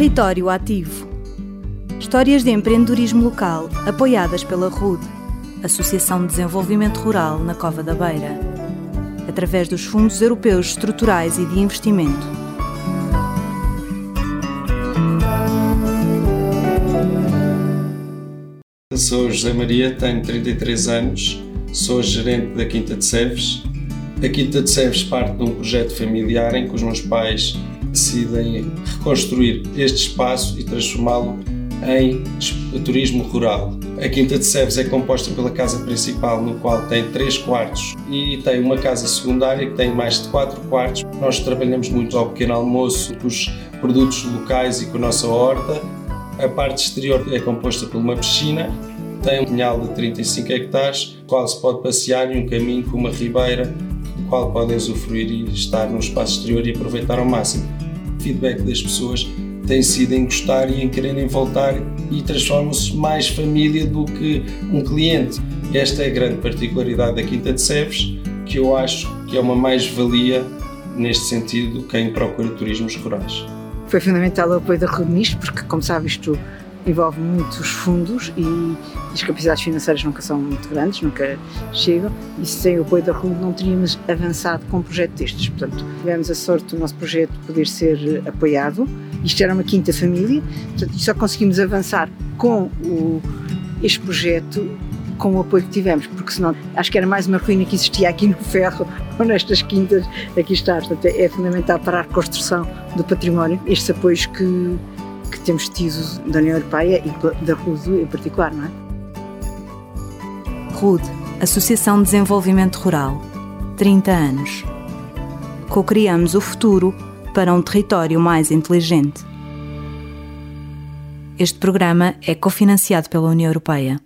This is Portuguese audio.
Território Ativo. Histórias de empreendedorismo local apoiadas pela RUD, Associação de Desenvolvimento Rural na Cova da Beira, através dos Fundos Europeus Estruturais e de Investimento. Sou José Maria, tenho 33 anos, sou gerente da Quinta de Seves. A Quinta de Seves parte de um projeto familiar em que os meus pais decidem reconstruir este espaço e transformá-lo em turismo rural. A Quinta de Seves é composta pela casa principal, no qual tem três quartos, e tem uma casa secundária que tem mais de quatro quartos. Nós trabalhamos muito ao pequeno almoço com os produtos locais e com a nossa horta. A parte exterior é composta por uma piscina, tem um pinhal de 35 hectares, no qual se pode passear e um caminho com uma ribeira, do qual podem usufruir e estar no espaço exterior e aproveitar ao máximo. Feedback das pessoas tem sido em gostar e em quererem voltar e transformam-se mais família do que um cliente. Esta é a grande particularidade da Quinta de Seves, que eu acho que é uma mais-valia neste sentido quem procura turismos rurais. Foi fundamental o apoio da Rodnis, porque, como sabes, isto envolve muitos fundos e as capacidades financeiras nunca são muito grandes, nunca chegam, e sem o apoio da RUD não teríamos avançado com um projeto destes. Portanto, tivemos a sorte do nosso projeto poder ser apoiado. Isto era uma quinta família, portanto, só conseguimos avançar com o, este projeto com o apoio que tivemos, porque senão acho que era mais uma ruína que existia aqui no ferro ou nestas quintas aqui está. Portanto, é fundamental para a reconstrução do património estes apoios que, que temos tido da União Europeia e da RUD em particular, não é? RUD, Associação de Desenvolvimento Rural, 30 anos. Co-criamos o futuro para um território mais inteligente. Este programa é cofinanciado pela União Europeia.